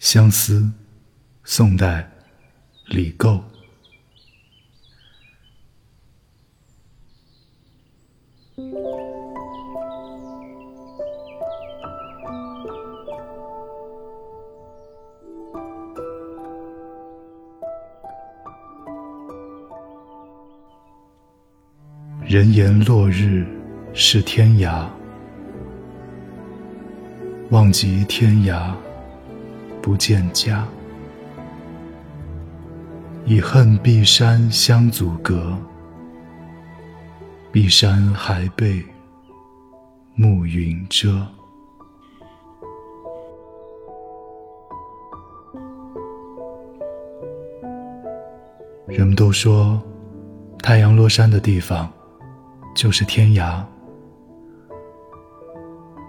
相思，宋代，李觏。人言落日是天涯，望极天涯不见家。以恨碧山相阻隔，碧山还被暮云遮。人们都说，太阳落山的地方。就是天涯，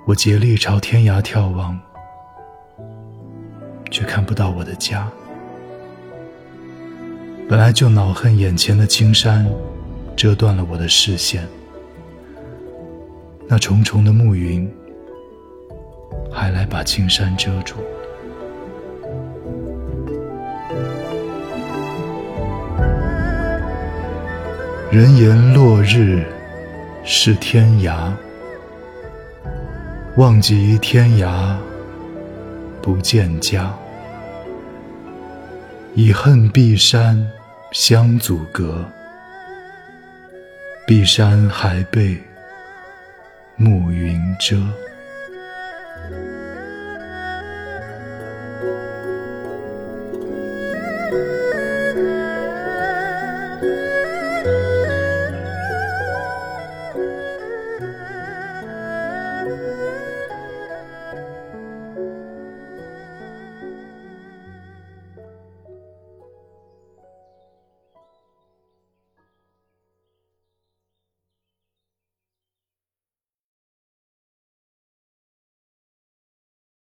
我竭力朝天涯眺望，却看不到我的家。本来就恼恨眼前的青山，遮断了我的视线。那重重的暮云，还来把青山遮住。人言落日。是天涯，望极天涯不见家。以恨碧山相阻隔，碧山还被暮云遮。